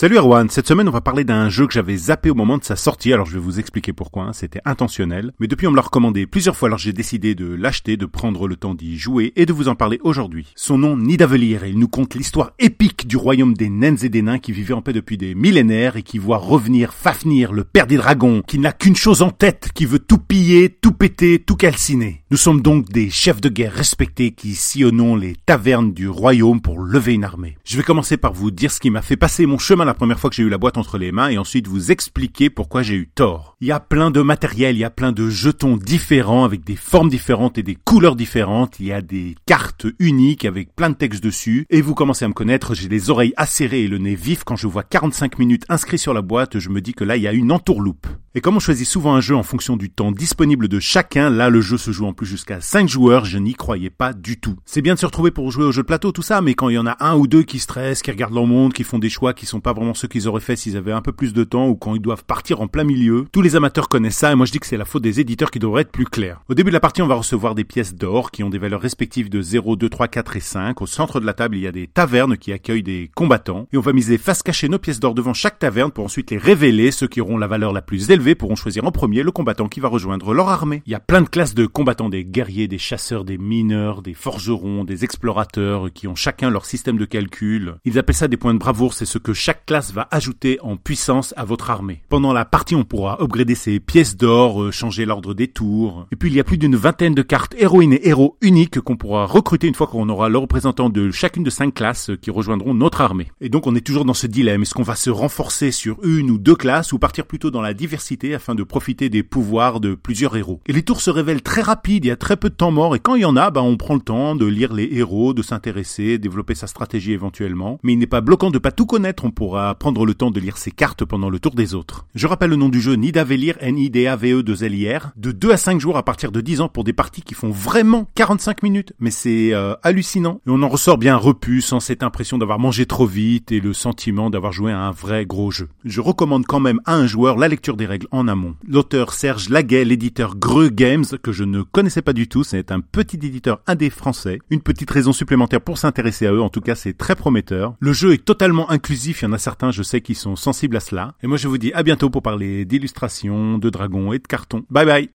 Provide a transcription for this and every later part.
Salut Erwan, cette semaine on va parler d'un jeu que j'avais zappé au moment de sa sortie, alors je vais vous expliquer pourquoi, hein. c'était intentionnel, mais depuis on me l'a recommandé plusieurs fois, alors j'ai décidé de l'acheter, de prendre le temps d'y jouer et de vous en parler aujourd'hui. Son nom Nidavellir il nous conte l'histoire épique du royaume des naines et des nains qui vivaient en paix depuis des millénaires et qui voit revenir Fafnir, le père des dragons, qui n'a qu'une chose en tête, qui veut tout piller, tout péter, tout calciner. Nous sommes donc des chefs de guerre respectés qui sillonnons les tavernes du royaume pour lever une armée. Je vais commencer par vous dire ce qui m'a fait passer mon chemin la première fois que j'ai eu la boîte entre les mains et ensuite vous expliquer pourquoi j'ai eu tort. Il y a plein de matériel, il y a plein de jetons différents avec des formes différentes et des couleurs différentes, il y a des cartes uniques avec plein de textes dessus et vous commencez à me connaître, j'ai les oreilles acérées et le nez vif quand je vois 45 minutes inscrits sur la boîte, je me dis que là il y a une entourloupe. Et comme on choisit souvent un jeu en fonction du temps disponible de chacun, là le jeu se joue en plus jusqu'à 5 joueurs, je n'y croyais pas du tout. C'est bien de se retrouver pour jouer au jeu de plateau, tout ça, mais quand il y en a un ou deux qui stressent, qui regardent leur monde, qui font des choix qui sont pas vraiment ceux qu'ils auraient fait s'ils avaient un peu plus de temps ou quand ils doivent partir en plein milieu. Tous les amateurs connaissent ça et moi je dis que c'est la faute des éditeurs qui devraient être plus clairs. Au début de la partie, on va recevoir des pièces d'or qui ont des valeurs respectives de 0, 2, 3, 4 et 5. Au centre de la table, il y a des tavernes qui accueillent des combattants et on va miser face cachée nos pièces d'or devant chaque taverne pour ensuite les révéler. Ceux qui auront la valeur la plus élevée pourront choisir en premier le combattant qui va rejoindre leur armée. Il y a plein de classes de combattants, des guerriers, des chasseurs, des mineurs, des forgerons, des explorateurs qui ont chacun leur système de calcul. Ils appellent ça des points de bravoure, c'est ce que chaque classe va ajouter en puissance à votre armée. Pendant la partie, on pourra upgrader ses pièces d'or, euh, changer l'ordre des tours. Et puis il y a plus d'une vingtaine de cartes héroïnes et héros uniques qu'on pourra recruter une fois qu'on aura le représentant de chacune de cinq classes qui rejoindront notre armée. Et donc on est toujours dans ce dilemme, est-ce qu'on va se renforcer sur une ou deux classes ou partir plutôt dans la diversité afin de profiter des pouvoirs de plusieurs héros? Et les tours se révèlent très rapides, il y a très peu de temps mort et quand il y en a, bah, on prend le temps de lire les héros, de s'intéresser, développer sa stratégie éventuellement. Mais il n'est pas bloquant de pas tout connaître, on pourra prendre le temps de lire ses cartes pendant le tour des autres. Je rappelle le nom du jeu Nidavellir, N-I-D-A-V-E 2 l i r de 2 à 5 jours à partir de 10 ans pour des parties qui font vraiment 45 minutes. Mais c'est euh, hallucinant. Et on en ressort bien repu sans cette impression d'avoir mangé trop vite et le sentiment d'avoir joué à un vrai gros jeu. Je recommande quand même à un joueur la lecture des règles en amont. L'auteur Serge Laguet, l'éditeur Greux Games, que je ne connaissais pas du tout, c'est un petit éditeur indé français. Une petite raison supplémentaire pour s'intéresser à eux, en tout cas c'est très prometteur. Le jeu est totalement inclusif, il y en certains je sais qui sont sensibles à cela. Et moi je vous dis à bientôt pour parler d'illustrations, de dragons et de cartons. Bye bye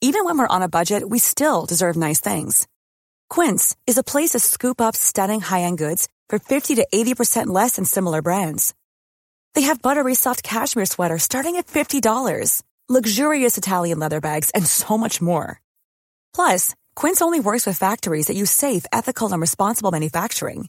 Even when we're on a budget, we still deserve nice things. Quince is a place to scoop up stunning high-end goods for 50 to 80% less than similar brands. They have buttery soft cashmere sweaters starting at $50, luxurious Italian leather bags, and so much more. Plus, Quince only works with factories that use safe, ethical, and responsible manufacturing.